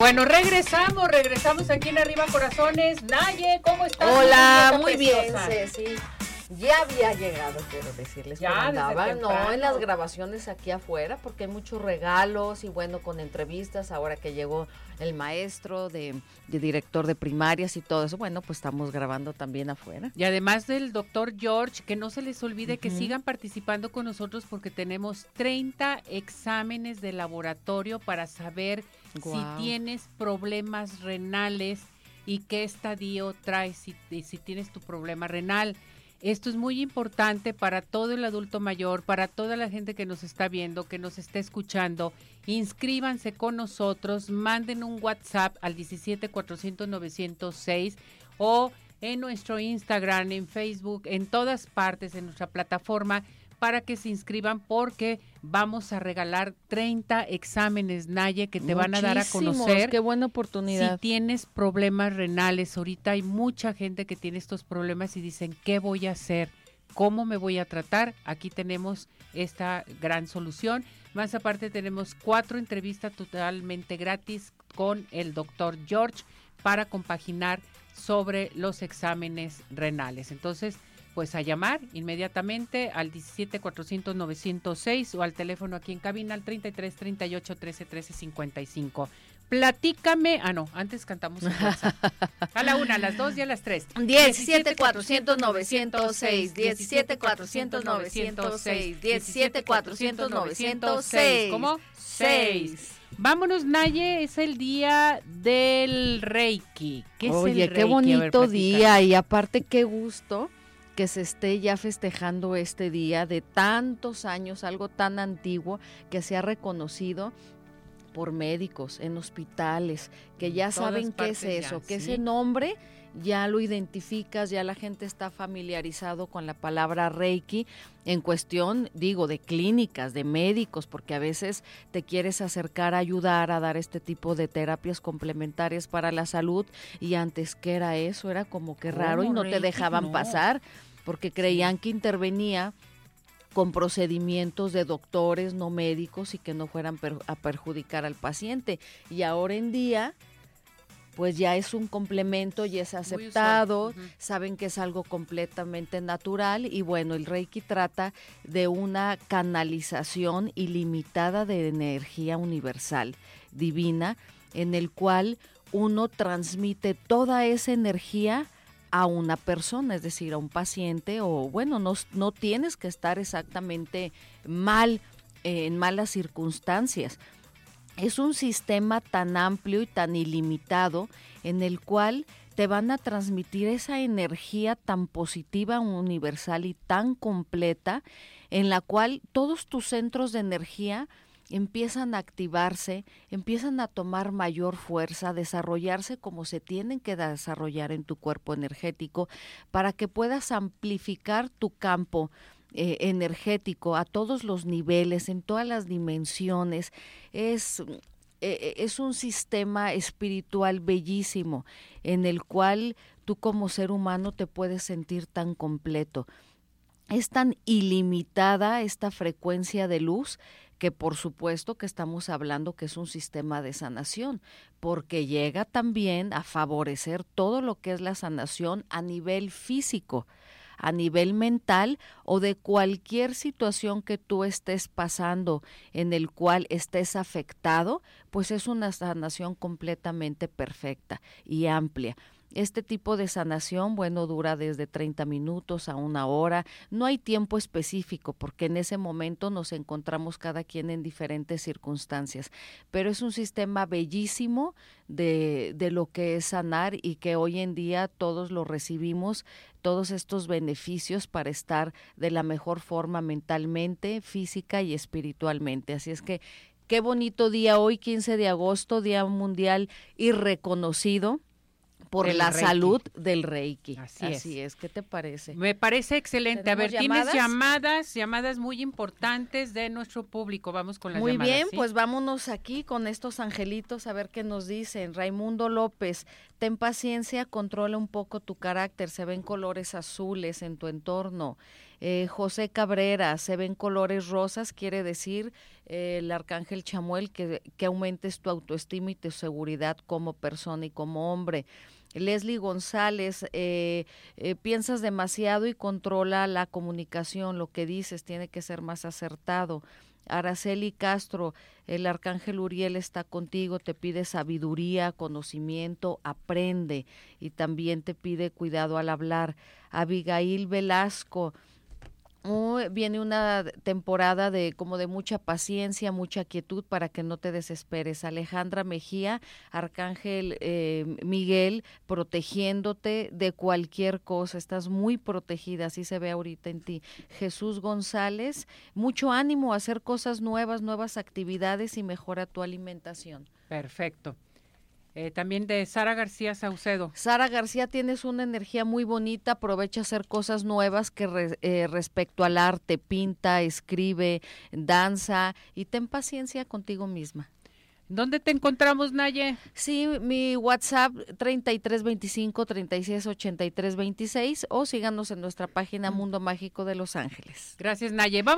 Bueno, regresamos, regresamos aquí en Arriba Corazones. Naye, ¿cómo estás? Hola, muy bien, Ceci. Ya había llegado, quiero decirles. Ya, andaba, no, en las grabaciones aquí afuera, porque hay muchos regalos y bueno, con entrevistas, ahora que llegó el maestro de, director de primarias y todo eso, bueno, pues estamos grabando también afuera. Y además del doctor George, que no se les olvide que sigan participando con nosotros porque tenemos 30 exámenes de laboratorio para saber si tienes problemas renales y qué estadio traes si, si tienes tu problema renal. Esto es muy importante para todo el adulto mayor, para toda la gente que nos está viendo, que nos está escuchando. Inscríbanse con nosotros, manden un WhatsApp al 17 400 906 o en nuestro Instagram, en Facebook, en todas partes, en nuestra plataforma para que se inscriban porque vamos a regalar 30 exámenes Naye que te van a dar a conocer. Qué buena oportunidad. Si tienes problemas renales, ahorita hay mucha gente que tiene estos problemas y dicen, ¿qué voy a hacer? ¿Cómo me voy a tratar? Aquí tenemos esta gran solución. Más aparte tenemos cuatro entrevistas totalmente gratis con el doctor George para compaginar sobre los exámenes renales. Entonces, pues a llamar inmediatamente al 17 400 906 o al teléfono aquí en cabina al 33 38 13 13 55. Platícame, ah no, antes cantamos a la una, a las dos y a las tres. 17 400 906, 17 400 906, 17 400 906. ¿Cómo? 6. Vámonos, Naye, es el día del Reiki. ¿Qué Oye, qué bonito día y aparte qué gusto que se esté ya festejando este día de tantos años, algo tan antiguo que se ha reconocido por médicos en hospitales, que ya saben qué es eso, que ese nombre ya lo identificas, ya la gente está familiarizado con la palabra Reiki en cuestión, digo, de clínicas, de médicos, porque a veces te quieres acercar a ayudar a dar este tipo de terapias complementarias para la salud y antes que era eso, era como que raro y no te dejaban pasar porque creían que intervenía con procedimientos de doctores, no médicos, y que no fueran a perjudicar al paciente. Y ahora en día, pues ya es un complemento y es aceptado, saben que es algo completamente natural y bueno, el Reiki trata de una canalización ilimitada de energía universal, divina, en el cual uno transmite toda esa energía a una persona, es decir, a un paciente o bueno, no, no tienes que estar exactamente mal, eh, en malas circunstancias. Es un sistema tan amplio y tan ilimitado en el cual te van a transmitir esa energía tan positiva, universal y tan completa, en la cual todos tus centros de energía empiezan a activarse, empiezan a tomar mayor fuerza, a desarrollarse como se tienen que desarrollar en tu cuerpo energético para que puedas amplificar tu campo eh, energético a todos los niveles, en todas las dimensiones. Es, eh, es un sistema espiritual bellísimo en el cual tú como ser humano te puedes sentir tan completo. Es tan ilimitada esta frecuencia de luz que por supuesto que estamos hablando que es un sistema de sanación, porque llega también a favorecer todo lo que es la sanación a nivel físico, a nivel mental o de cualquier situación que tú estés pasando en el cual estés afectado, pues es una sanación completamente perfecta y amplia. Este tipo de sanación, bueno, dura desde 30 minutos a una hora. No hay tiempo específico porque en ese momento nos encontramos cada quien en diferentes circunstancias. Pero es un sistema bellísimo de, de lo que es sanar y que hoy en día todos lo recibimos, todos estos beneficios para estar de la mejor forma mentalmente, física y espiritualmente. Así es que qué bonito día hoy, 15 de agosto, Día Mundial y reconocido por la salud del Reiki. Así, es. ¿Qué te parece? Me parece excelente. A ver, tienes llamadas, llamadas muy importantes de nuestro público. Vamos con las muy llamadas. Muy bien, pues vámonos aquí con estos angelitos a ver qué nos dicen. Raimundo López, ten paciencia, controla un poco tu carácter. Se ven colores azules en tu entorno. Eh, José Cabrera, se ven colores rosas, quiere decir eh, el arcángel Chamuel que, que aumentes tu autoestima y tu seguridad como persona y como hombre. Leslie González, eh, eh, piensas demasiado y controla la comunicación, lo que dices tiene que ser más acertado. Araceli Castro, el arcángel Uriel está contigo, te pide sabiduría, conocimiento, aprende y también te pide cuidado al hablar. Abigail Velasco, viene una temporada de como de mucha paciencia, mucha quietud para que no te desesperes. Alejandra Mejía, Arcángel eh, Miguel, protegiéndote de cualquier cosa. Estás muy protegida, así se ve ahorita en ti. Jesús González, mucho ánimo a hacer cosas nuevas, nuevas actividades y mejora tu alimentación. Perfecto. Eh, también de Sara García Saucedo. Sara García, tienes una energía muy bonita, aprovecha hacer cosas nuevas que eh, respecto al arte, pinta, escribe, danza y ten paciencia contigo misma. ¿Dónde te encontramos, Naye? Sí, mi WhatsApp 3325 368326 o síganos en nuestra página Mundo Mágico de Los Ángeles. Gracias, Naye. Vamos